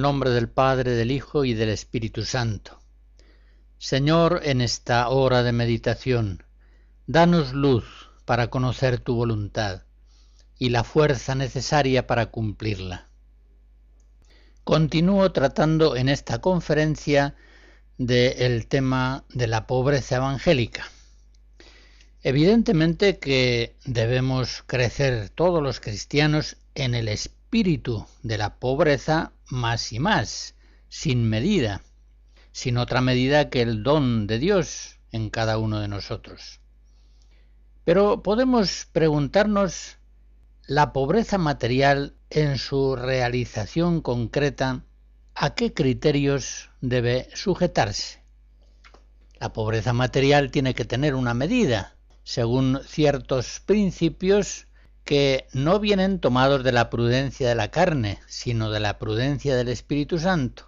Nombre del Padre, del Hijo y del Espíritu Santo. Señor, en esta hora de meditación, danos luz para conocer tu voluntad y la fuerza necesaria para cumplirla. Continúo tratando en esta conferencia del tema de la pobreza evangélica. Evidentemente que debemos crecer todos los cristianos en el espíritu de la pobreza más y más, sin medida, sin otra medida que el don de Dios en cada uno de nosotros. Pero podemos preguntarnos la pobreza material en su realización concreta, ¿a qué criterios debe sujetarse? La pobreza material tiene que tener una medida, según ciertos principios que no vienen tomados de la prudencia de la carne, sino de la prudencia del Espíritu Santo.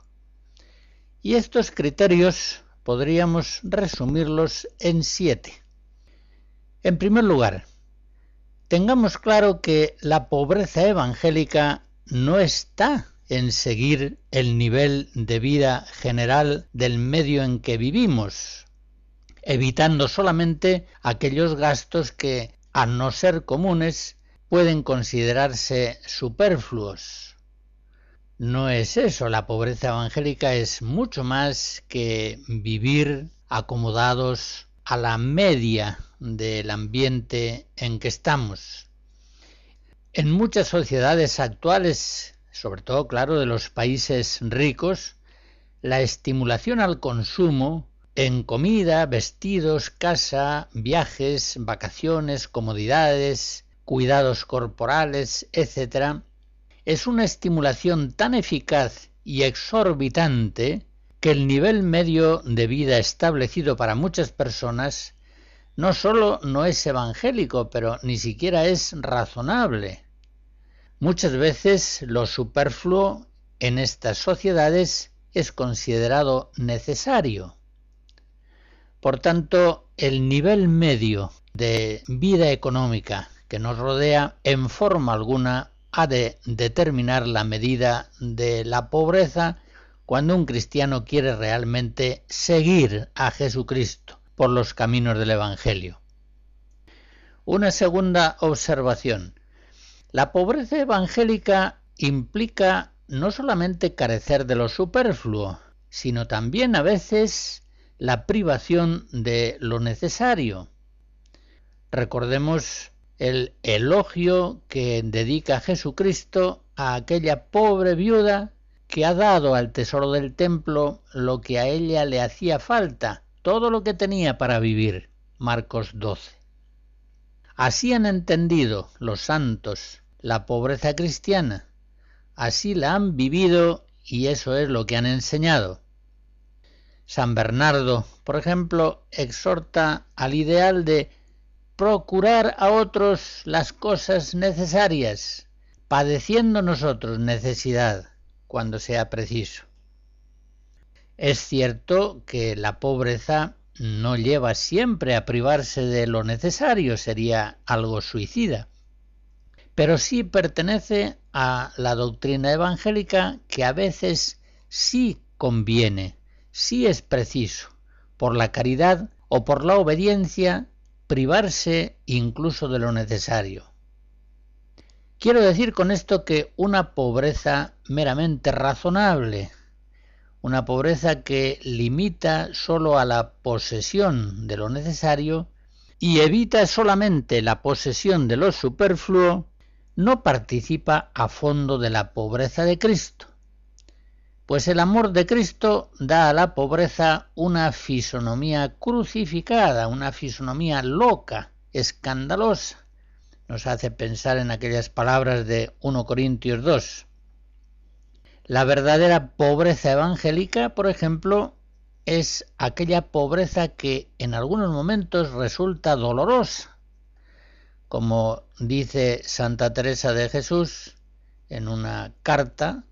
Y estos criterios podríamos resumirlos en siete. En primer lugar, tengamos claro que la pobreza evangélica no está en seguir el nivel de vida general del medio en que vivimos, evitando solamente aquellos gastos que, a no ser comunes, pueden considerarse superfluos. No es eso, la pobreza evangélica es mucho más que vivir acomodados a la media del ambiente en que estamos. En muchas sociedades actuales, sobre todo, claro, de los países ricos, la estimulación al consumo en comida, vestidos, casa, viajes, vacaciones, comodidades, cuidados corporales, etc., es una estimulación tan eficaz y exorbitante que el nivel medio de vida establecido para muchas personas no sólo no es evangélico, pero ni siquiera es razonable. Muchas veces lo superfluo en estas sociedades es considerado necesario. Por tanto, el nivel medio de vida económica que nos rodea en forma alguna ha de determinar la medida de la pobreza cuando un cristiano quiere realmente seguir a Jesucristo por los caminos del Evangelio. Una segunda observación. La pobreza evangélica implica no solamente carecer de lo superfluo, sino también a veces la privación de lo necesario. Recordemos el elogio que dedica Jesucristo a aquella pobre viuda que ha dado al tesoro del templo lo que a ella le hacía falta, todo lo que tenía para vivir. Marcos 12. Así han entendido los santos la pobreza cristiana, así la han vivido y eso es lo que han enseñado. San Bernardo, por ejemplo, exhorta al ideal de procurar a otros las cosas necesarias, padeciendo nosotros necesidad cuando sea preciso. Es cierto que la pobreza no lleva siempre a privarse de lo necesario, sería algo suicida, pero sí pertenece a la doctrina evangélica que a veces sí conviene, sí es preciso, por la caridad o por la obediencia, privarse incluso de lo necesario. Quiero decir con esto que una pobreza meramente razonable, una pobreza que limita solo a la posesión de lo necesario y evita solamente la posesión de lo superfluo, no participa a fondo de la pobreza de Cristo pues el amor de Cristo da a la pobreza una fisonomía crucificada, una fisonomía loca, escandalosa. Nos hace pensar en aquellas palabras de 1 Corintios 2. La verdadera pobreza evangélica, por ejemplo, es aquella pobreza que en algunos momentos resulta dolorosa, como dice Santa Teresa de Jesús en una carta,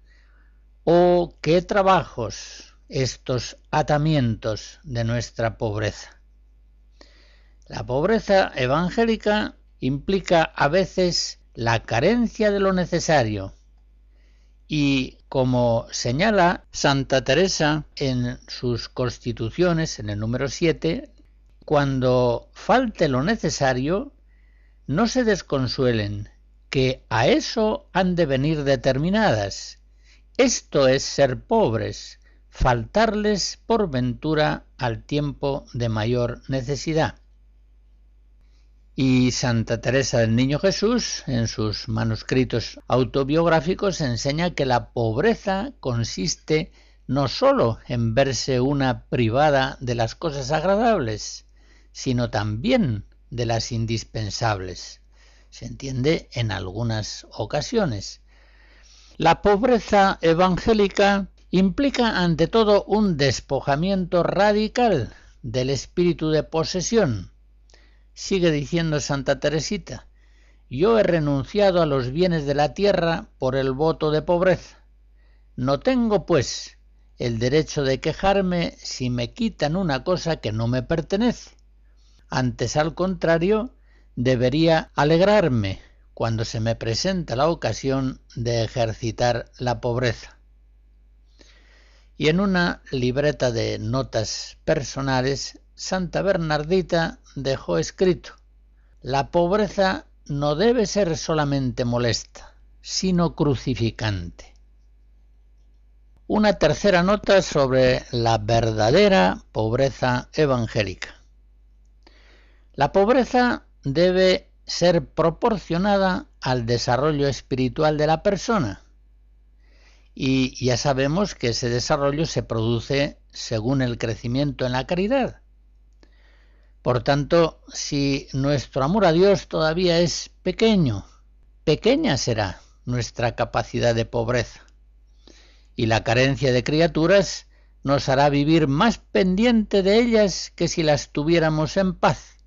oh, qué trabajos estos atamientos de nuestra pobreza. La pobreza evangélica implica a veces la carencia de lo necesario y como señala Santa Teresa en sus constituciones, en el número 7, cuando falte lo necesario, no se desconsuelen, que a eso han de venir determinadas. Esto es ser pobres, faltarles por ventura al tiempo de mayor necesidad. Y Santa Teresa del Niño Jesús, en sus manuscritos autobiográficos, enseña que la pobreza consiste no sólo en verse una privada de las cosas agradables, sino también de las indispensables. Se entiende en algunas ocasiones. La pobreza evangélica implica ante todo un despojamiento radical del espíritu de posesión, Sigue diciendo Santa Teresita, yo he renunciado a los bienes de la tierra por el voto de pobreza. No tengo, pues, el derecho de quejarme si me quitan una cosa que no me pertenece. Antes, al contrario, debería alegrarme cuando se me presenta la ocasión de ejercitar la pobreza. Y en una libreta de notas personales Santa Bernardita dejó escrito, la pobreza no debe ser solamente molesta, sino crucificante. Una tercera nota sobre la verdadera pobreza evangélica. La pobreza debe ser proporcionada al desarrollo espiritual de la persona. Y ya sabemos que ese desarrollo se produce según el crecimiento en la caridad. Por tanto, si nuestro amor a Dios todavía es pequeño, pequeña será nuestra capacidad de pobreza. Y la carencia de criaturas nos hará vivir más pendiente de ellas que si las tuviéramos en paz.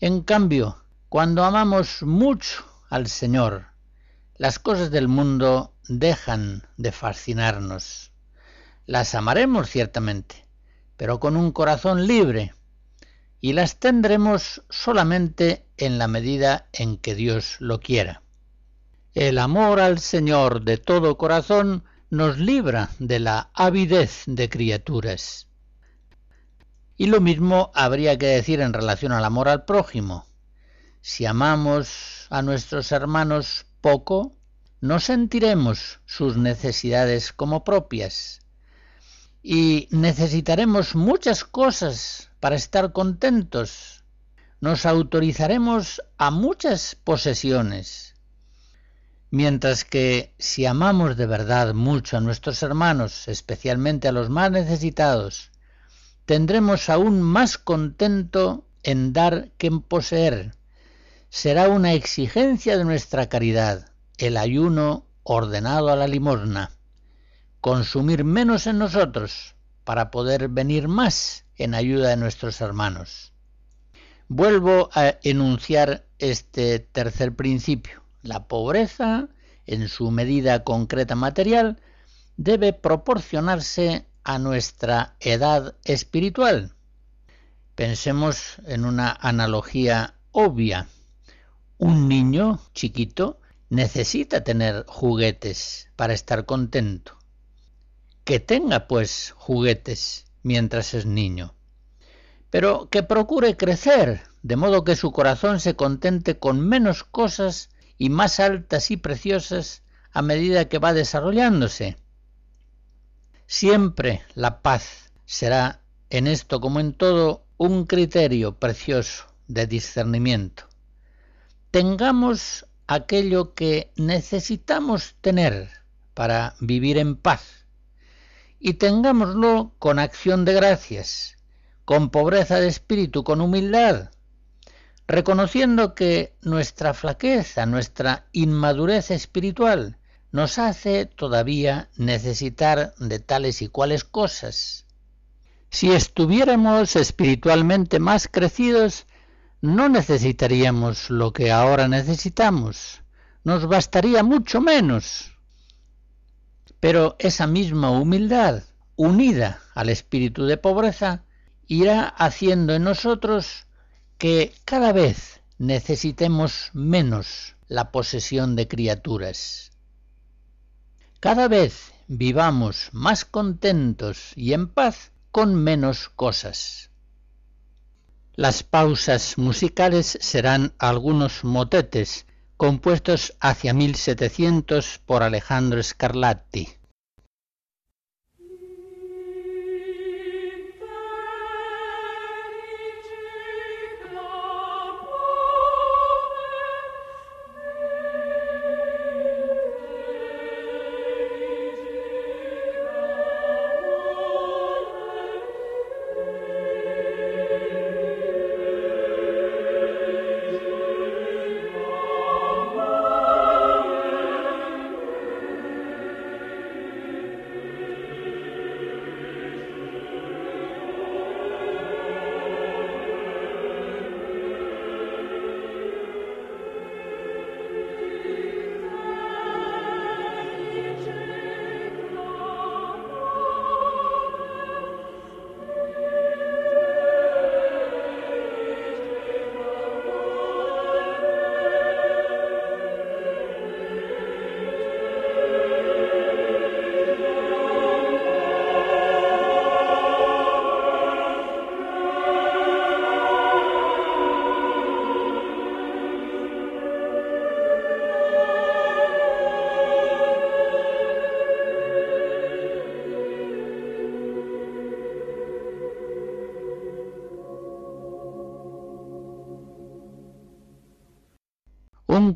En cambio, cuando amamos mucho al Señor, las cosas del mundo dejan de fascinarnos. Las amaremos ciertamente, pero con un corazón libre, y las tendremos solamente en la medida en que Dios lo quiera. El amor al Señor de todo corazón nos libra de la avidez de criaturas. Y lo mismo habría que decir en relación al amor al prójimo. Si amamos a nuestros hermanos poco, no sentiremos sus necesidades como propias. Y necesitaremos muchas cosas para estar contentos. Nos autorizaremos a muchas posesiones, mientras que si amamos de verdad mucho a nuestros hermanos, especialmente a los más necesitados, tendremos aún más contento en dar que en poseer. Será una exigencia de nuestra caridad, el ayuno ordenado a la limosna, consumir menos en nosotros para poder venir más en ayuda de nuestros hermanos. Vuelvo a enunciar este tercer principio. La pobreza, en su medida concreta material, debe proporcionarse a nuestra edad espiritual. Pensemos en una analogía obvia. Un niño chiquito necesita tener juguetes para estar contento. Que tenga pues juguetes mientras es niño, pero que procure crecer, de modo que su corazón se contente con menos cosas y más altas y preciosas a medida que va desarrollándose. Siempre la paz será en esto como en todo un criterio precioso de discernimiento. Tengamos aquello que necesitamos tener para vivir en paz y tengámoslo con acción de gracias, con pobreza de espíritu, con humildad, reconociendo que nuestra flaqueza, nuestra inmadurez espiritual nos hace todavía necesitar de tales y cuales cosas. Si estuviéramos espiritualmente más crecidos, no necesitaríamos lo que ahora necesitamos, nos bastaría mucho menos. Pero esa misma humildad, unida al espíritu de pobreza, irá haciendo en nosotros que cada vez necesitemos menos la posesión de criaturas. Cada vez vivamos más contentos y en paz con menos cosas. Las pausas musicales serán algunos motetes compuestos hacia 1700 por Alejandro Scarlatti.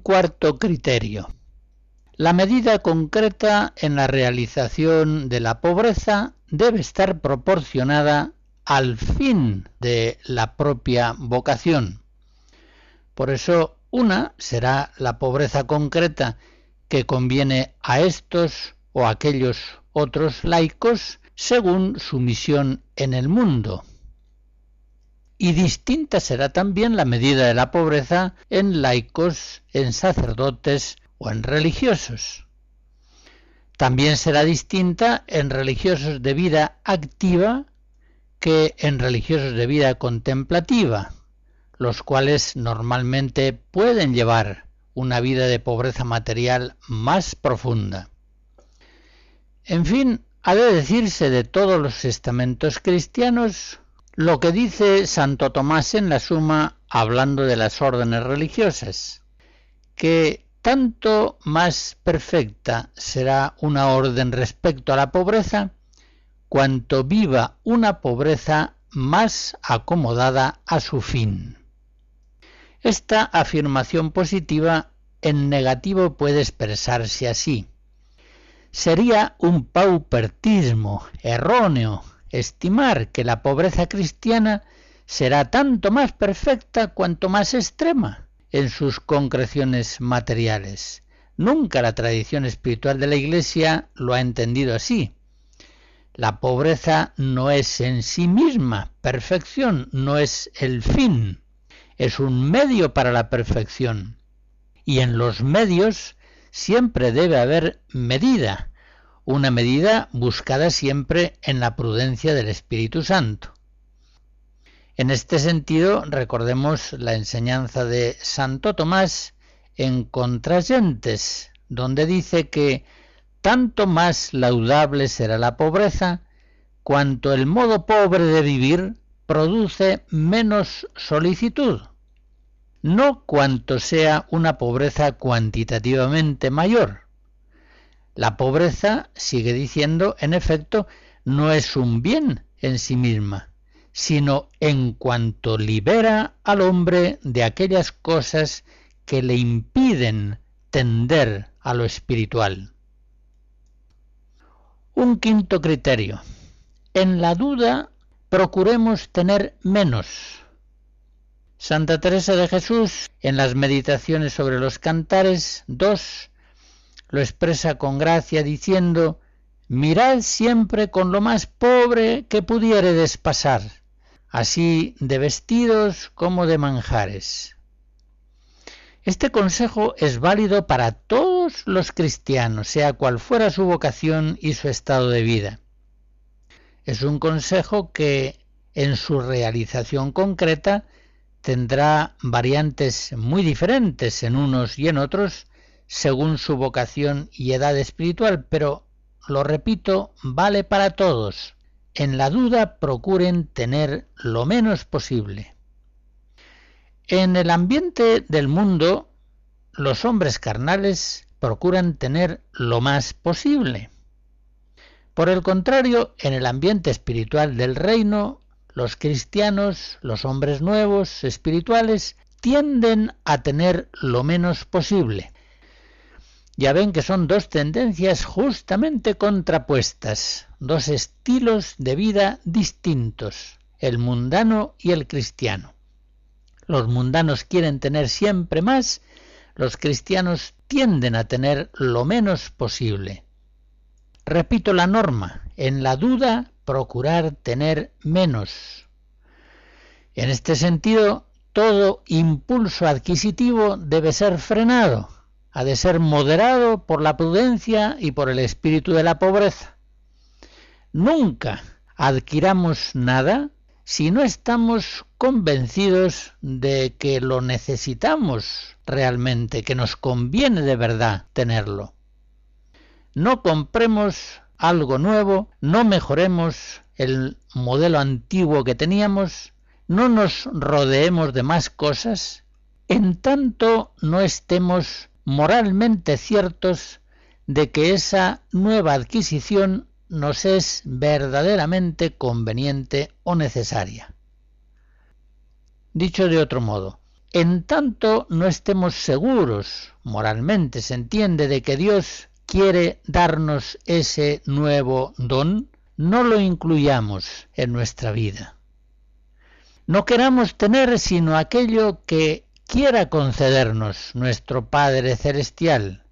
Cuarto criterio. La medida concreta en la realización de la pobreza debe estar proporcionada al fin de la propia vocación. Por eso, una será la pobreza concreta que conviene a estos o aquellos otros laicos según su misión en el mundo y distinta será también la medida de la pobreza en laicos, en sacerdotes o en religiosos. También será distinta en religiosos de vida activa que en religiosos de vida contemplativa, los cuales normalmente pueden llevar una vida de pobreza material más profunda. En fin, ha de decirse de todos los estamentos cristianos lo que dice Santo Tomás en la Suma hablando de las órdenes religiosas, que tanto más perfecta será una orden respecto a la pobreza, cuanto viva una pobreza más acomodada a su fin. Esta afirmación positiva en negativo puede expresarse así. Sería un paupertismo erróneo estimar que la pobreza cristiana será tanto más perfecta cuanto más extrema en sus concreciones materiales. Nunca la tradición espiritual de la Iglesia lo ha entendido así. La pobreza no es en sí misma perfección, no es el fin, es un medio para la perfección. Y en los medios siempre debe haber medida, una medida buscada siempre en la prudencia del Espíritu Santo. En este sentido, recordemos la enseñanza de Santo Tomás en Contrayentes, donde dice que tanto más laudable será la pobreza, cuanto el modo pobre de vivir produce menos solicitud, no cuanto sea una pobreza cuantitativamente mayor, la pobreza, sigue diciendo, en efecto, no es un bien en sí misma, sino en cuanto libera al hombre de aquellas cosas que le impiden tender a lo espiritual. Un quinto criterio. En la duda procuremos tener menos. Santa Teresa de Jesús, en las meditaciones sobre los cantares 2, lo expresa con gracia diciendo, mirad siempre con lo más pobre que pudiéredes pasar, así de vestidos como de manjares. Este consejo es válido para todos los cristianos, sea cual fuera su vocación y su estado de vida. Es un consejo que en su realización concreta tendrá variantes muy diferentes en unos y en otros según su vocación y edad espiritual, pero, lo repito, vale para todos. En la duda procuren tener lo menos posible. En el ambiente del mundo, los hombres carnales procuran tener lo más posible. Por el contrario, en el ambiente espiritual del reino, los cristianos, los hombres nuevos, espirituales, tienden a tener lo menos posible. Ya ven que son dos tendencias justamente contrapuestas, dos estilos de vida distintos, el mundano y el cristiano. Los mundanos quieren tener siempre más, los cristianos tienden a tener lo menos posible. Repito la norma, en la duda procurar tener menos. En este sentido, todo impulso adquisitivo debe ser frenado, ha de ser moderado por la prudencia y por el espíritu de la pobreza. Nunca adquiramos nada si no estamos convencidos de que lo necesitamos realmente, que nos conviene de verdad tenerlo. No compremos algo nuevo, no mejoremos el modelo antiguo que teníamos, no nos rodeemos de más cosas, en tanto no estemos moralmente ciertos de que esa nueva adquisición nos es verdaderamente conveniente o necesaria. Dicho de otro modo, en tanto no estemos seguros, moralmente se entiende, de que Dios quiere darnos ese nuevo don, no lo incluyamos en nuestra vida. No queramos tener sino aquello que quiera concedernos nuestro Padre Celestial,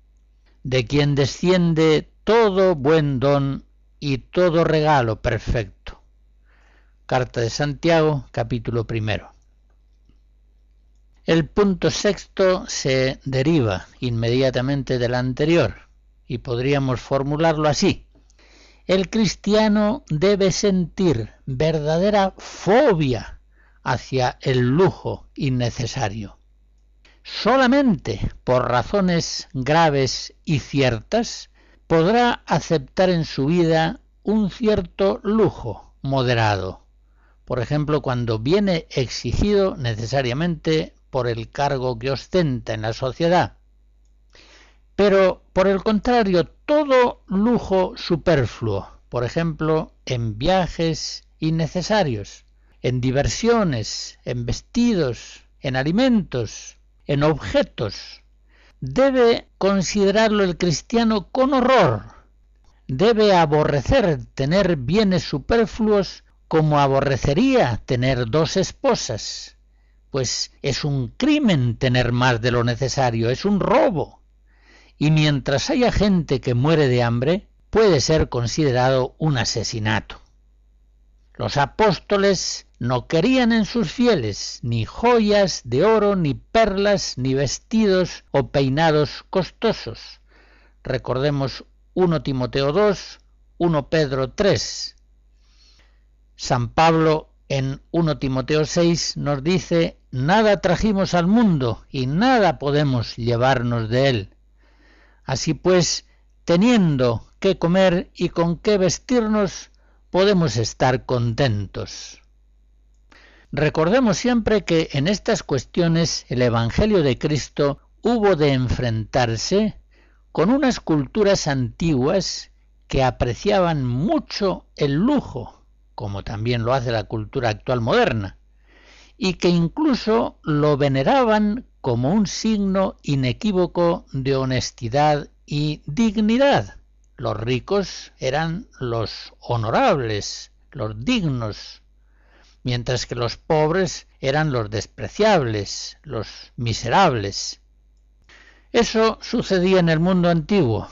de quien desciende todo buen don y todo regalo perfecto. Carta de Santiago, capítulo primero. El punto sexto se deriva inmediatamente del anterior y podríamos formularlo así. El cristiano debe sentir verdadera fobia hacia el lujo innecesario. Solamente por razones graves y ciertas podrá aceptar en su vida un cierto lujo moderado, por ejemplo, cuando viene exigido necesariamente por el cargo que ostenta en la sociedad, pero, por el contrario, todo lujo superfluo, por ejemplo, en viajes innecesarios, en diversiones, en vestidos, en alimentos, en objetos, debe considerarlo el cristiano con horror. Debe aborrecer tener bienes superfluos como aborrecería tener dos esposas, pues es un crimen tener más de lo necesario, es un robo y mientras haya gente que muere de hambre, puede ser considerado un asesinato. Los apóstoles no querían en sus fieles ni joyas de oro, ni perlas, ni vestidos o peinados costosos. Recordemos 1 Timoteo 2, 1 Pedro 3. San Pablo en 1 Timoteo 6 nos dice, nada trajimos al mundo y nada podemos llevarnos de él. Así pues, teniendo qué comer y con qué vestirnos, podemos estar contentos. Recordemos siempre que en estas cuestiones el Evangelio de Cristo hubo de enfrentarse con unas culturas antiguas que apreciaban mucho el lujo, como también lo hace la cultura actual moderna, y que incluso lo veneraban como un signo inequívoco de honestidad y dignidad. Los ricos eran los honorables, los dignos, mientras que los pobres eran los despreciables, los miserables. Eso sucedía en el mundo antiguo.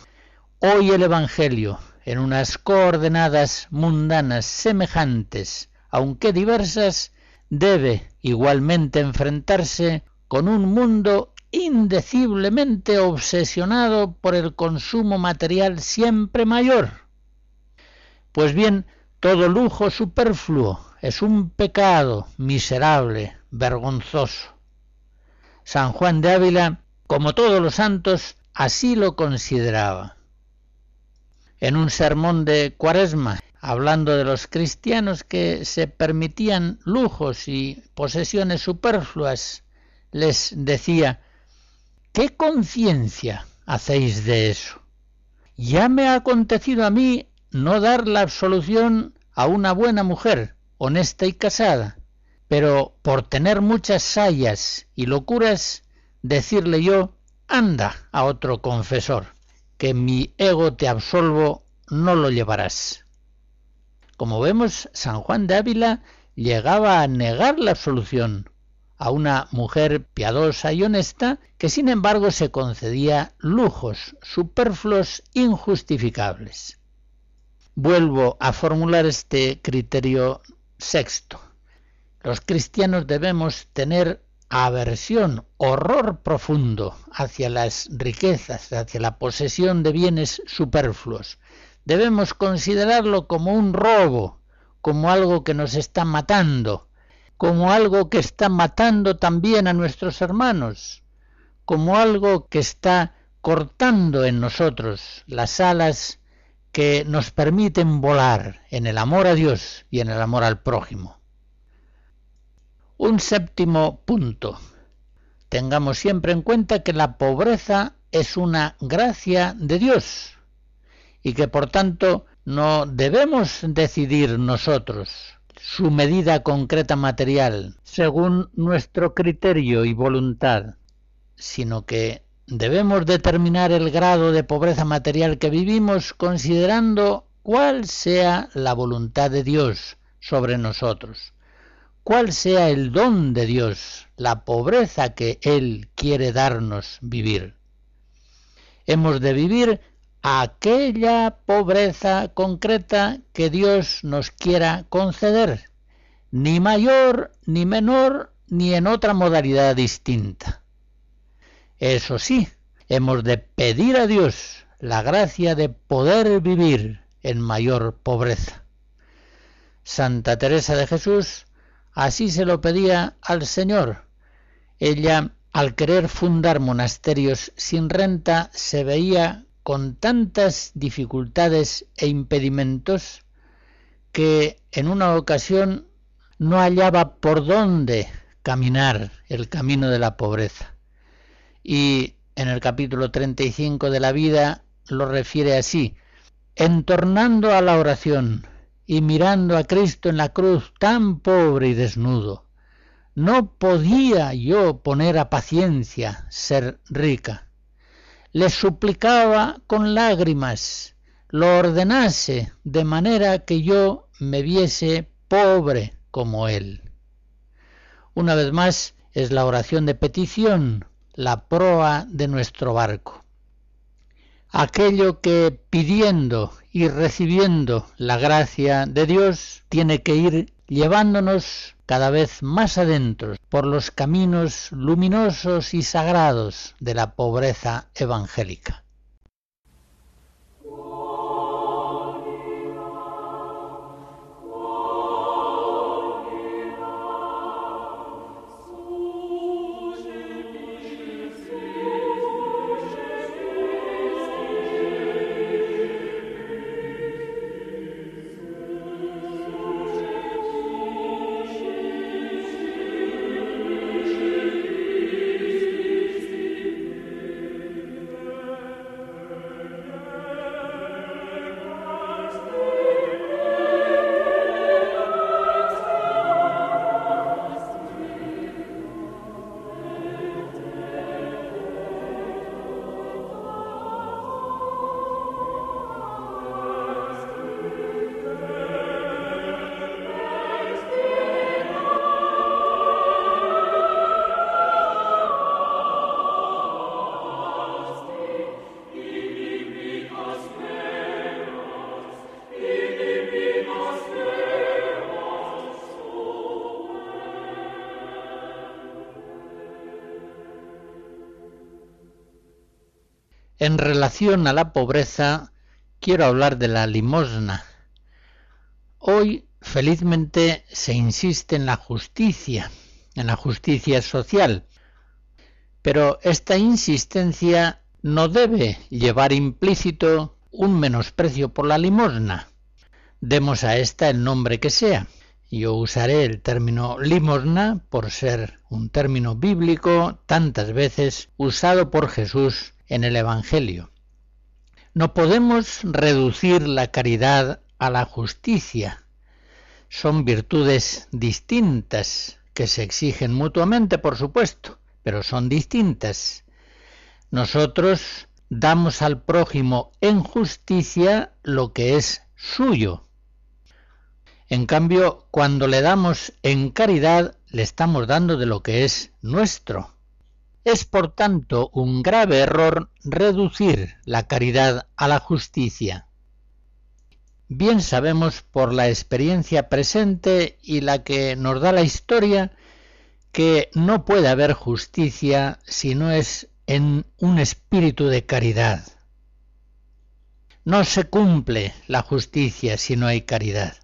Hoy el Evangelio, en unas coordenadas mundanas semejantes, aunque diversas, debe igualmente enfrentarse con un mundo indeciblemente obsesionado por el consumo material siempre mayor. Pues bien, todo lujo superfluo es un pecado miserable, vergonzoso. San Juan de Ávila, como todos los santos, así lo consideraba. En un sermón de Cuaresma, hablando de los cristianos que se permitían lujos y posesiones superfluas, les decía, ¿qué conciencia hacéis de eso? Ya me ha acontecido a mí no dar la absolución a una buena mujer, honesta y casada, pero por tener muchas sayas y locuras, decirle yo, anda a otro confesor, que mi ego te absolvo, no lo llevarás. Como vemos, San Juan de Ávila llegaba a negar la absolución a una mujer piadosa y honesta que sin embargo se concedía lujos superfluos injustificables. Vuelvo a formular este criterio sexto. Los cristianos debemos tener aversión, horror profundo hacia las riquezas, hacia la posesión de bienes superfluos. Debemos considerarlo como un robo, como algo que nos está matando, como algo que está matando también a nuestros hermanos, como algo que está cortando en nosotros las alas que nos permiten volar en el amor a Dios y en el amor al prójimo. Un séptimo punto. Tengamos siempre en cuenta que la pobreza es una gracia de Dios y que por tanto no debemos decidir nosotros su medida concreta material según nuestro criterio y voluntad, sino que debemos determinar el grado de pobreza material que vivimos considerando cuál sea la voluntad de Dios sobre nosotros, cuál sea el don de Dios, la pobreza que Él quiere darnos vivir. Hemos de vivir aquella pobreza concreta que Dios nos quiera conceder, ni mayor, ni menor, ni en otra modalidad distinta. Eso sí, hemos de pedir a Dios la gracia de poder vivir en mayor pobreza. Santa Teresa de Jesús así se lo pedía al Señor. Ella, al querer fundar monasterios sin renta, se veía con tantas dificultades e impedimentos que en una ocasión no hallaba por dónde caminar el camino de la pobreza y en el capítulo 35 de la vida lo refiere así, entornando a la oración y mirando a Cristo en la cruz tan pobre y desnudo, no podía yo poner a paciencia ser rica. Le suplicaba con lágrimas, lo ordenase de manera que yo me viese pobre como él. Una vez más es la oración de petición la proa de nuestro barco. Aquello que pidiendo y recibiendo la gracia de Dios tiene que ir llevándonos cada vez más adentro por los caminos luminosos y sagrados de la pobreza evangélica. En relación a la pobreza, quiero hablar de la limosna. Hoy, felizmente, se insiste en la justicia, en la justicia social, pero esta insistencia no debe llevar implícito un menosprecio por la limosna. Demos a esta el nombre que sea. Yo usaré el término limosna por ser un término bíblico tantas veces usado por Jesús en el Evangelio. No podemos reducir la caridad a la justicia. Son virtudes distintas que se exigen mutuamente, por supuesto, pero son distintas. Nosotros damos al prójimo en justicia lo que es suyo. En cambio, cuando le damos en caridad, le estamos dando de lo que es nuestro. Es por tanto un grave error reducir la caridad a la justicia. Bien sabemos por la experiencia presente y la que nos da la historia que no puede haber justicia si no es en un espíritu de caridad. No se cumple la justicia si no hay caridad.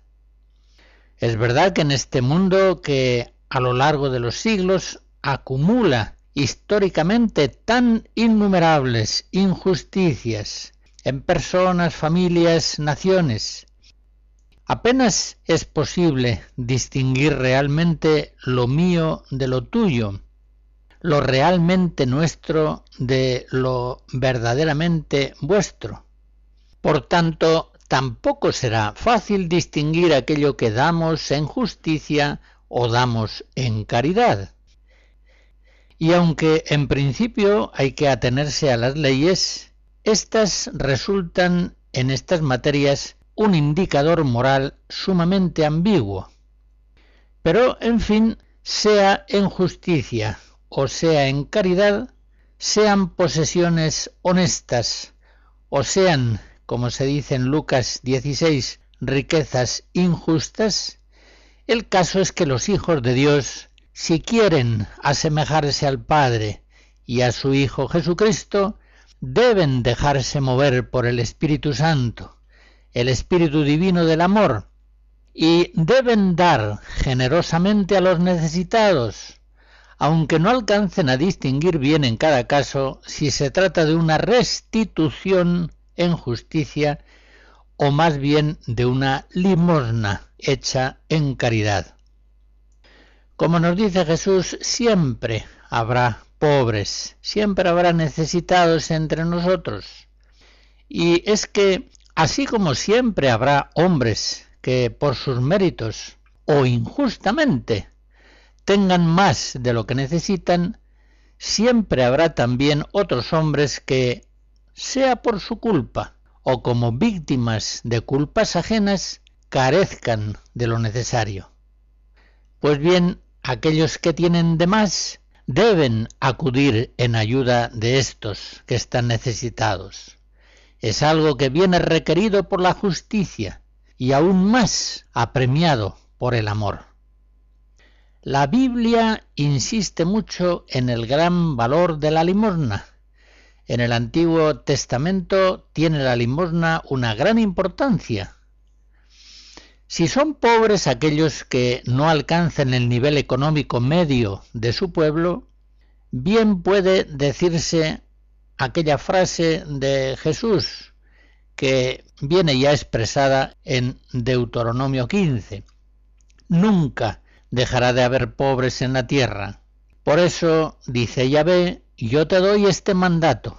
Es verdad que en este mundo que a lo largo de los siglos acumula históricamente tan innumerables injusticias en personas, familias, naciones. Apenas es posible distinguir realmente lo mío de lo tuyo, lo realmente nuestro de lo verdaderamente vuestro. Por tanto, tampoco será fácil distinguir aquello que damos en justicia o damos en caridad. Y aunque en principio hay que atenerse a las leyes, éstas resultan en estas materias un indicador moral sumamente ambiguo. Pero, en fin, sea en justicia o sea en caridad, sean posesiones honestas o sean, como se dice en Lucas 16, riquezas injustas, el caso es que los hijos de Dios si quieren asemejarse al Padre y a su Hijo Jesucristo, deben dejarse mover por el Espíritu Santo, el Espíritu Divino del Amor, y deben dar generosamente a los necesitados, aunque no alcancen a distinguir bien en cada caso si se trata de una restitución en justicia o más bien de una limosna hecha en caridad. Como nos dice Jesús, siempre habrá pobres, siempre habrá necesitados entre nosotros. Y es que, así como siempre habrá hombres que por sus méritos o injustamente tengan más de lo que necesitan, siempre habrá también otros hombres que, sea por su culpa o como víctimas de culpas ajenas, carezcan de lo necesario. Pues bien, aquellos que tienen de más deben acudir en ayuda de estos que están necesitados. Es algo que viene requerido por la justicia y aún más apremiado por el amor. La Biblia insiste mucho en el gran valor de la limosna. En el Antiguo Testamento tiene la limosna una gran importancia, si son pobres aquellos que no alcancen el nivel económico medio de su pueblo, bien puede decirse aquella frase de Jesús que viene ya expresada en Deuteronomio 15. Nunca dejará de haber pobres en la tierra. Por eso, dice Yahvé, yo te doy este mandato.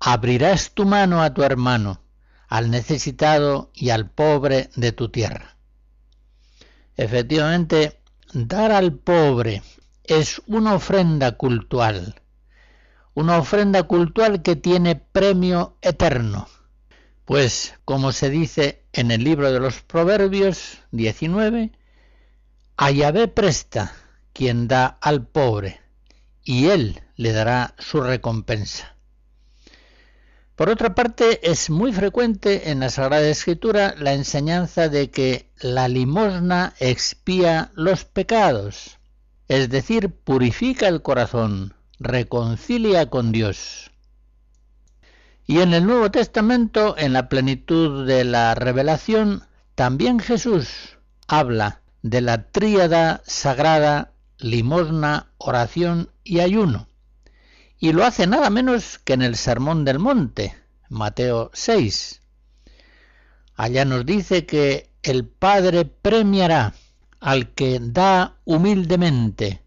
Abrirás tu mano a tu hermano, al necesitado y al pobre de tu tierra. Efectivamente, dar al pobre es una ofrenda cultural, una ofrenda cultural que tiene premio eterno. Pues, como se dice en el libro de los Proverbios 19, a Yahvé presta quien da al pobre, y él le dará su recompensa. Por otra parte, es muy frecuente en la Sagrada Escritura la enseñanza de que la limosna expía los pecados, es decir, purifica el corazón, reconcilia con Dios. Y en el Nuevo Testamento, en la plenitud de la revelación, también Jesús habla de la tríada sagrada limosna, oración y ayuno. Y lo hace nada menos que en el Sermón del Monte, Mateo 6. Allá nos dice que el Padre premiará al que da humildemente,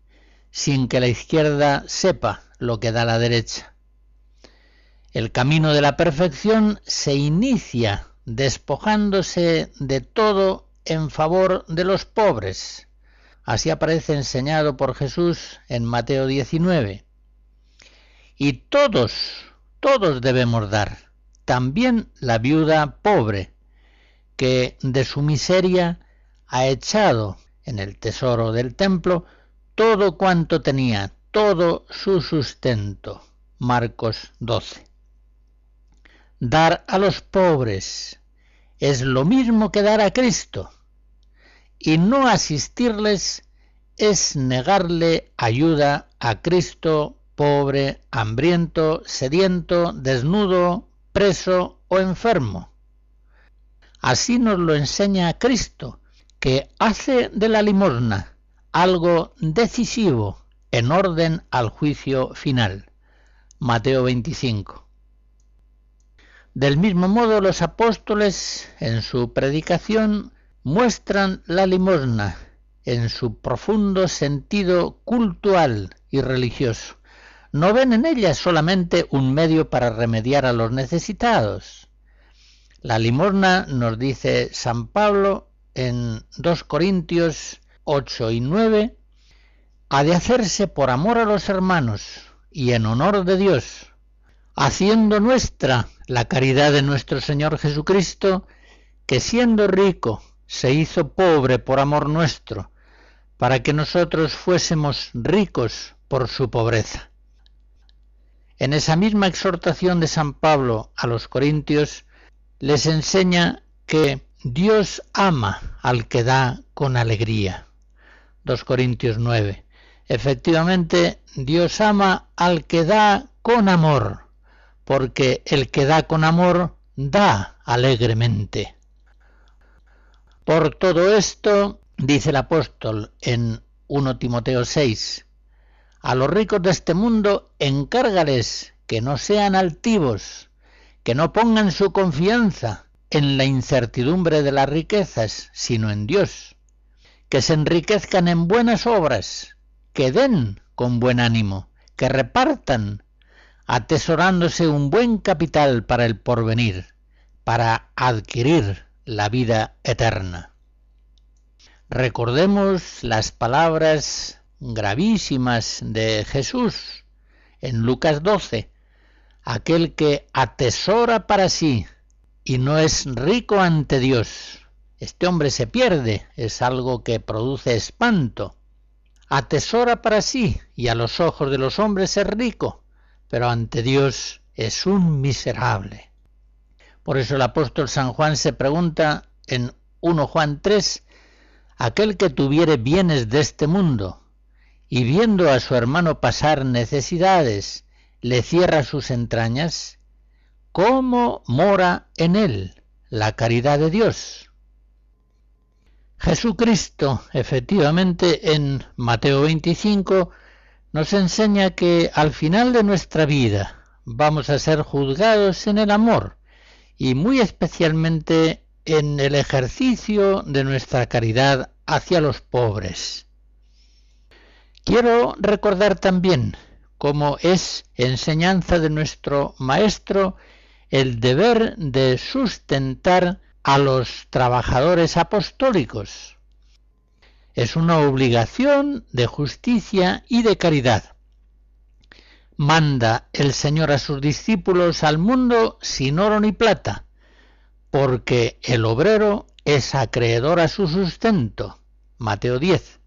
sin que la izquierda sepa lo que da la derecha. El camino de la perfección se inicia despojándose de todo en favor de los pobres. Así aparece enseñado por Jesús en Mateo 19. Y todos, todos debemos dar, también la viuda pobre, que de su miseria ha echado en el tesoro del templo todo cuanto tenía, todo su sustento. Marcos 12. Dar a los pobres es lo mismo que dar a Cristo, y no asistirles es negarle ayuda a Cristo pobre, hambriento, sediento, desnudo, preso o enfermo. Así nos lo enseña Cristo, que hace de la limosna algo decisivo en orden al juicio final. Mateo 25. Del mismo modo los apóstoles en su predicación muestran la limosna en su profundo sentido cultural y religioso. No ven en ella solamente un medio para remediar a los necesitados. La limosna, nos dice San Pablo en 2 Corintios 8 y 9, ha de hacerse por amor a los hermanos y en honor de Dios, haciendo nuestra la caridad de nuestro Señor Jesucristo, que siendo rico se hizo pobre por amor nuestro, para que nosotros fuésemos ricos por su pobreza. En esa misma exhortación de San Pablo a los Corintios, les enseña que Dios ama al que da con alegría. 2 Corintios 9. Efectivamente, Dios ama al que da con amor, porque el que da con amor da alegremente. Por todo esto, dice el apóstol en 1 Timoteo 6, a los ricos de este mundo encárgales que no sean altivos, que no pongan su confianza en la incertidumbre de las riquezas, sino en Dios, que se enriquezcan en buenas obras, que den con buen ánimo, que repartan, atesorándose un buen capital para el porvenir, para adquirir la vida eterna. Recordemos las palabras gravísimas de Jesús en Lucas 12, aquel que atesora para sí y no es rico ante Dios. Este hombre se pierde, es algo que produce espanto. Atesora para sí y a los ojos de los hombres es rico, pero ante Dios es un miserable. Por eso el apóstol San Juan se pregunta en 1 Juan 3, aquel que tuviere bienes de este mundo y viendo a su hermano pasar necesidades, le cierra sus entrañas, ¿cómo mora en él la caridad de Dios? Jesucristo, efectivamente, en Mateo 25, nos enseña que al final de nuestra vida vamos a ser juzgados en el amor, y muy especialmente en el ejercicio de nuestra caridad hacia los pobres. Quiero recordar también, como es enseñanza de nuestro Maestro, el deber de sustentar a los trabajadores apostólicos. Es una obligación de justicia y de caridad manda el Señor a sus discípulos al mundo sin oro ni plata, porque el obrero es acreedor a su sustento. Mateo 10.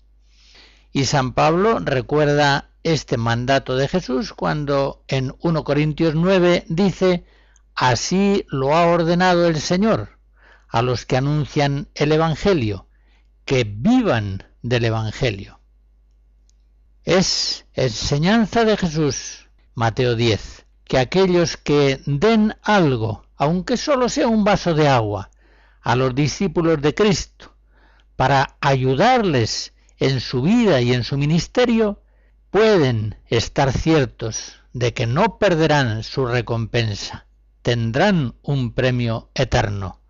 Y San Pablo recuerda este mandato de Jesús cuando en 1 Corintios 9 dice, Así lo ha ordenado el Señor a los que anuncian el Evangelio, que vivan del Evangelio. Es enseñanza de Jesús Mateo 10, que aquellos que den algo, aunque solo sea un vaso de agua, a los discípulos de Cristo, para ayudarles en su vida y en su ministerio, pueden estar ciertos de que no perderán su recompensa, tendrán un premio eterno.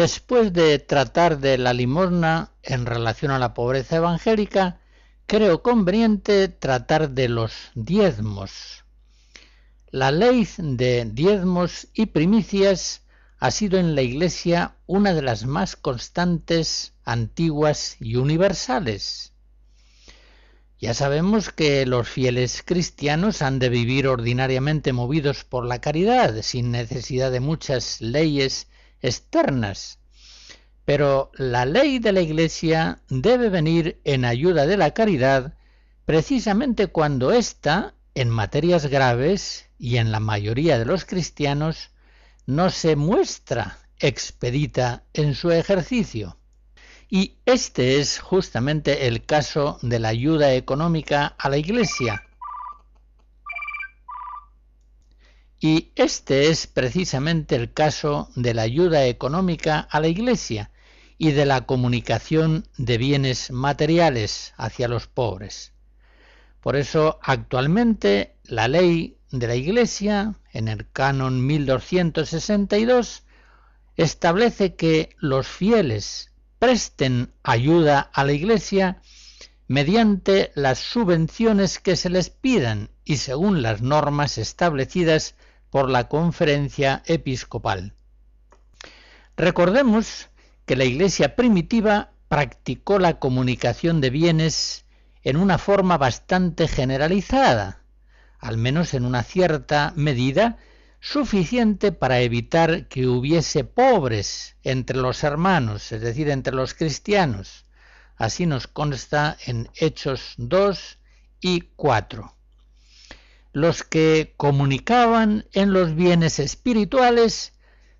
Después de tratar de la limosna en relación a la pobreza evangélica, creo conveniente tratar de los diezmos. La ley de diezmos y primicias ha sido en la Iglesia una de las más constantes, antiguas y universales. Ya sabemos que los fieles cristianos han de vivir ordinariamente movidos por la caridad, sin necesidad de muchas leyes externas. Pero la ley de la Iglesia debe venir en ayuda de la caridad precisamente cuando ésta, en materias graves y en la mayoría de los cristianos, no se muestra expedita en su ejercicio. Y este es justamente el caso de la ayuda económica a la Iglesia, Y este es precisamente el caso de la ayuda económica a la Iglesia y de la comunicación de bienes materiales hacia los pobres. Por eso actualmente la ley de la Iglesia, en el canon 1262, establece que los fieles presten ayuda a la Iglesia mediante las subvenciones que se les pidan y según las normas establecidas por la conferencia episcopal. Recordemos que la Iglesia primitiva practicó la comunicación de bienes en una forma bastante generalizada, al menos en una cierta medida suficiente para evitar que hubiese pobres entre los hermanos, es decir, entre los cristianos. Así nos consta en Hechos 2 y 4 los que comunicaban en los bienes espirituales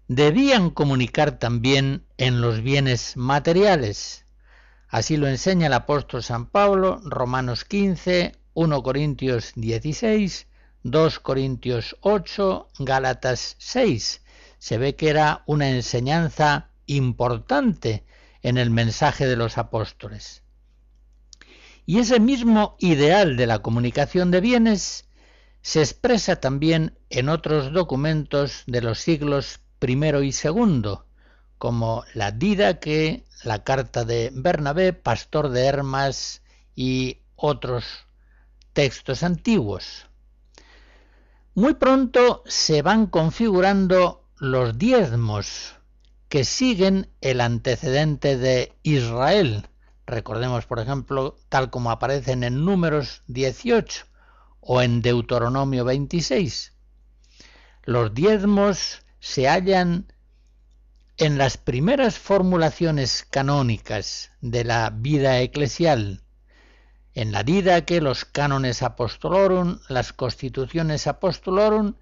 debían comunicar también en los bienes materiales. Así lo enseña el apóstol San Pablo, Romanos 15, 1 Corintios 16, 2 Corintios 8, Gálatas 6. Se ve que era una enseñanza importante en el mensaje de los apóstoles. Y ese mismo ideal de la comunicación de bienes se expresa también en otros documentos de los siglos I y II, como la Didaque, la carta de Bernabé, pastor de Hermas y otros textos antiguos. Muy pronto se van configurando los diezmos que siguen el antecedente de Israel. Recordemos, por ejemplo, tal como aparecen en números 18, o en Deuteronomio 26. Los diezmos se hallan en las primeras formulaciones canónicas de la vida eclesial, en la vida que los cánones apostolorum, las constituciones apostolorum,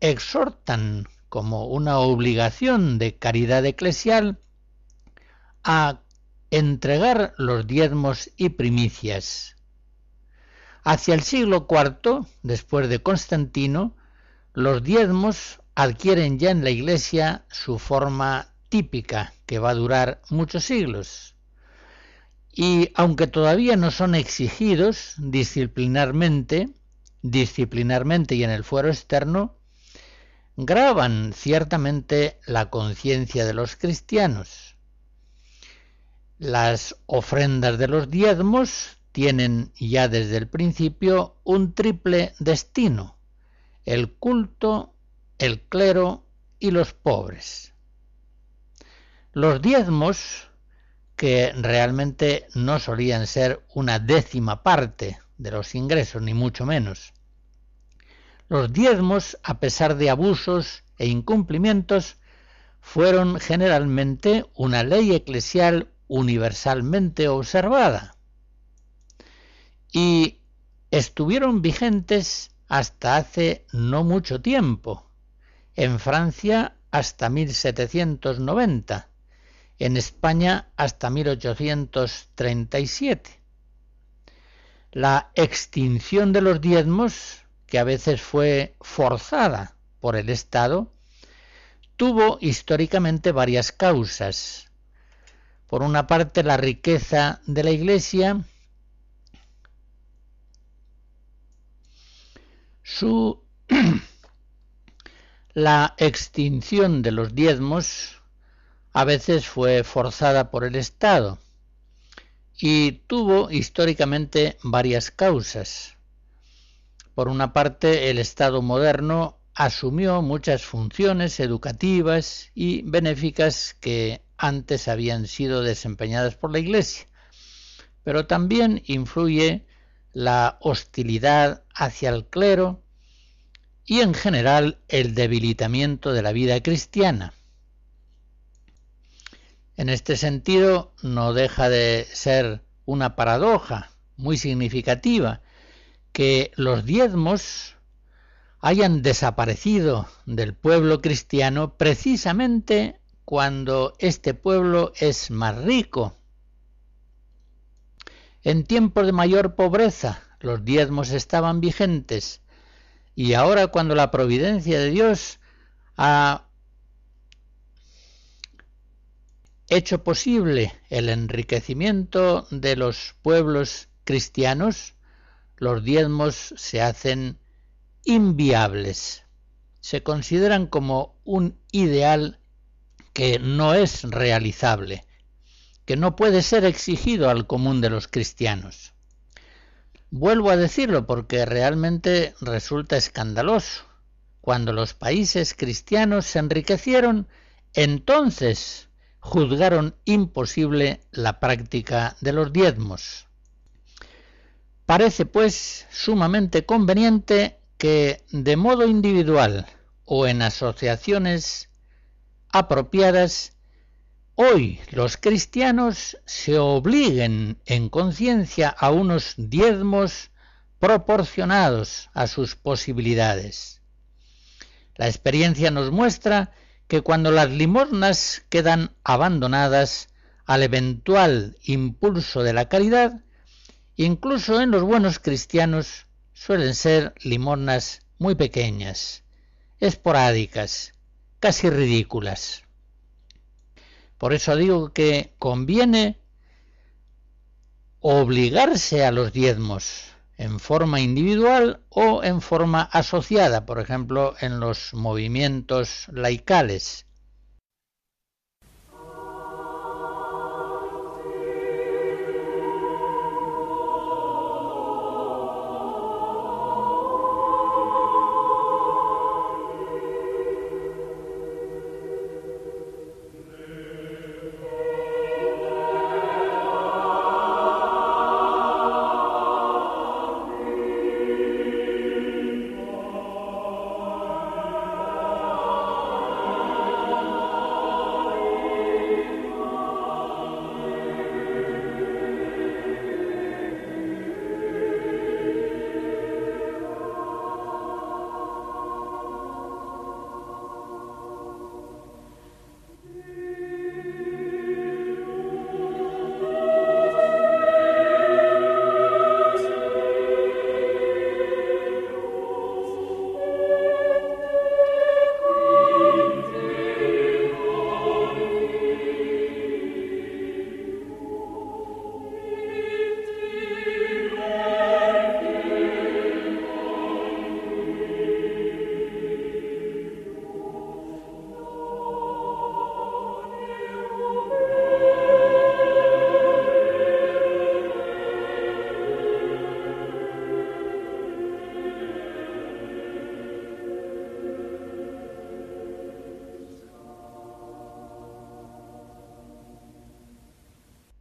exhortan como una obligación de caridad eclesial a entregar los diezmos y primicias. Hacia el siglo IV, después de Constantino, los diezmos adquieren ya en la Iglesia su forma típica, que va a durar muchos siglos. Y aunque todavía no son exigidos disciplinarmente, disciplinarmente y en el fuero externo, graban ciertamente la conciencia de los cristianos. Las ofrendas de los diezmos tienen ya desde el principio un triple destino, el culto, el clero y los pobres. Los diezmos, que realmente no solían ser una décima parte de los ingresos, ni mucho menos. Los diezmos, a pesar de abusos e incumplimientos, fueron generalmente una ley eclesial universalmente observada y estuvieron vigentes hasta hace no mucho tiempo, en Francia hasta 1790, en España hasta 1837. La extinción de los diezmos, que a veces fue forzada por el Estado, tuvo históricamente varias causas. Por una parte, la riqueza de la Iglesia, su la extinción de los diezmos a veces fue forzada por el Estado y tuvo históricamente varias causas. Por una parte, el Estado moderno asumió muchas funciones educativas y benéficas que antes habían sido desempeñadas por la Iglesia, pero también influye la hostilidad hacia el clero y en general el debilitamiento de la vida cristiana. En este sentido, no deja de ser una paradoja muy significativa que los diezmos hayan desaparecido del pueblo cristiano precisamente cuando este pueblo es más rico. En tiempos de mayor pobreza los diezmos estaban vigentes y ahora cuando la providencia de Dios ha hecho posible el enriquecimiento de los pueblos cristianos, los diezmos se hacen inviables. Se consideran como un ideal que no es realizable, que no puede ser exigido al común de los cristianos. Vuelvo a decirlo porque realmente resulta escandaloso. Cuando los países cristianos se enriquecieron, entonces juzgaron imposible la práctica de los diezmos. Parece pues sumamente conveniente que de modo individual o en asociaciones apropiadas, hoy los cristianos se obliguen en conciencia a unos diezmos proporcionados a sus posibilidades. La experiencia nos muestra que cuando las limosnas quedan abandonadas al eventual impulso de la caridad, incluso en los buenos cristianos suelen ser limosnas muy pequeñas, esporádicas, casi ridículas. Por eso digo que conviene obligarse a los diezmos, en forma individual o en forma asociada, por ejemplo, en los movimientos laicales.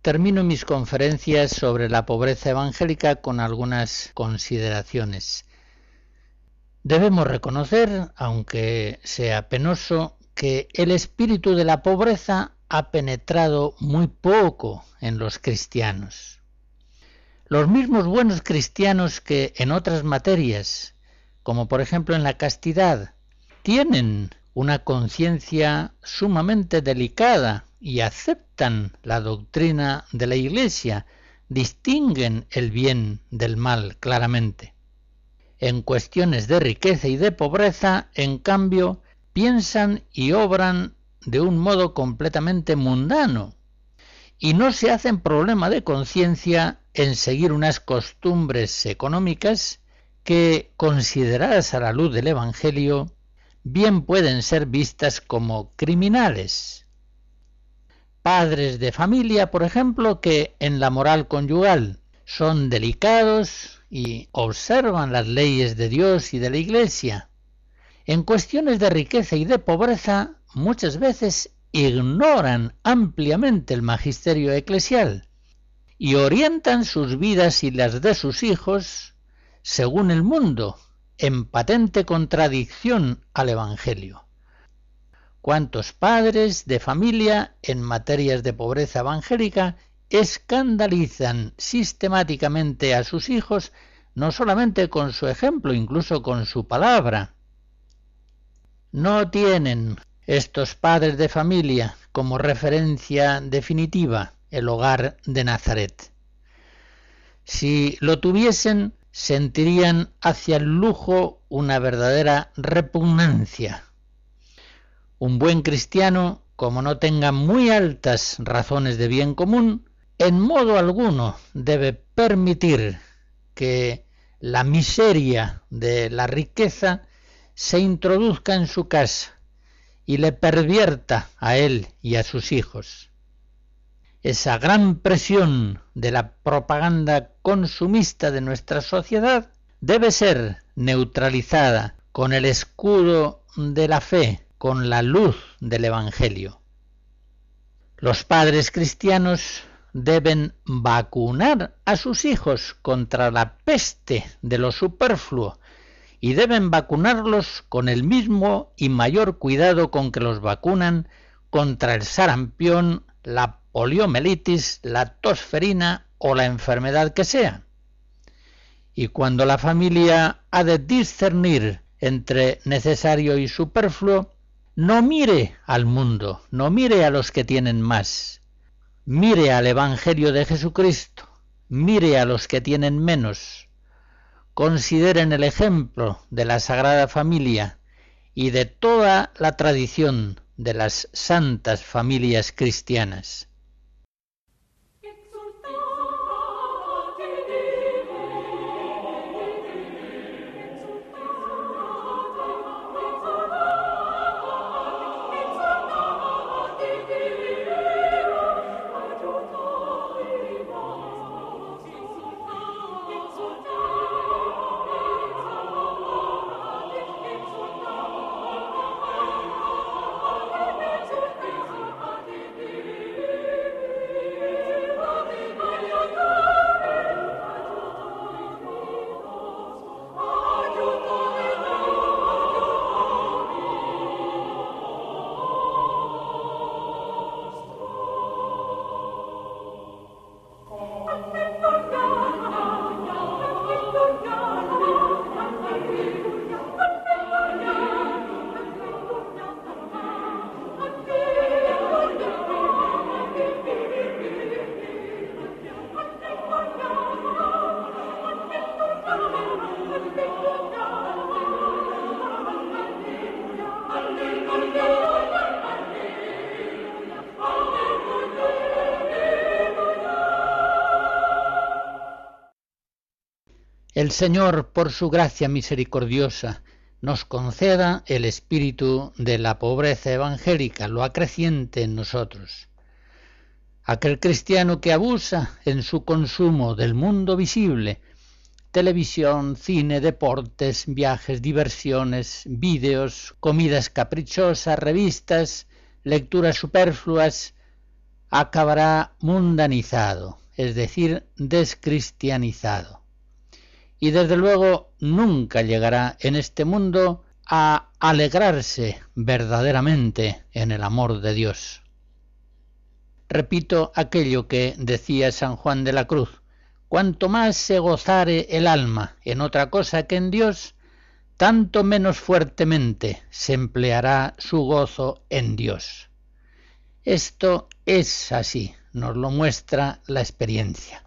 Termino mis conferencias sobre la pobreza evangélica con algunas consideraciones. Debemos reconocer, aunque sea penoso, que el espíritu de la pobreza ha penetrado muy poco en los cristianos. Los mismos buenos cristianos que en otras materias, como por ejemplo en la castidad, tienen una conciencia sumamente delicada y aceptan la doctrina de la Iglesia, distinguen el bien del mal claramente. En cuestiones de riqueza y de pobreza, en cambio, piensan y obran de un modo completamente mundano y no se hacen problema de conciencia en seguir unas costumbres económicas que, consideradas a la luz del Evangelio, bien pueden ser vistas como criminales. Padres de familia, por ejemplo, que en la moral conyugal son delicados y observan las leyes de Dios y de la Iglesia. En cuestiones de riqueza y de pobreza muchas veces ignoran ampliamente el magisterio eclesial y orientan sus vidas y las de sus hijos según el mundo, en patente contradicción al Evangelio. ¿Cuántos padres de familia en materias de pobreza evangélica escandalizan sistemáticamente a sus hijos no solamente con su ejemplo, incluso con su palabra? No tienen estos padres de familia como referencia definitiva el hogar de Nazaret. Si lo tuviesen, sentirían hacia el lujo una verdadera repugnancia. Un buen cristiano, como no tenga muy altas razones de bien común, en modo alguno debe permitir que la miseria de la riqueza se introduzca en su casa y le pervierta a él y a sus hijos. Esa gran presión de la propaganda consumista de nuestra sociedad debe ser neutralizada con el escudo de la fe, con la luz del Evangelio. Los padres cristianos deben vacunar a sus hijos contra la peste de lo superfluo y deben vacunarlos con el mismo y mayor cuidado con que los vacunan contra el sarampión, la poliomielitis, la tosferina o la enfermedad que sea. Y cuando la familia ha de discernir entre necesario y superfluo, no mire al mundo, no mire a los que tienen más, mire al Evangelio de Jesucristo, mire a los que tienen menos, consideren el ejemplo de la Sagrada Familia y de toda la tradición de las santas familias cristianas. El Señor, por su gracia misericordiosa, nos conceda el espíritu de la pobreza evangélica, lo acreciente en nosotros. Aquel cristiano que abusa en su consumo del mundo visible, televisión, cine, deportes, viajes, diversiones, vídeos, comidas caprichosas, revistas, lecturas superfluas, acabará mundanizado, es decir, descristianizado. Y desde luego nunca llegará en este mundo a alegrarse verdaderamente en el amor de Dios. Repito aquello que decía San Juan de la Cruz, cuanto más se gozare el alma en otra cosa que en Dios, tanto menos fuertemente se empleará su gozo en Dios. Esto es así, nos lo muestra la experiencia.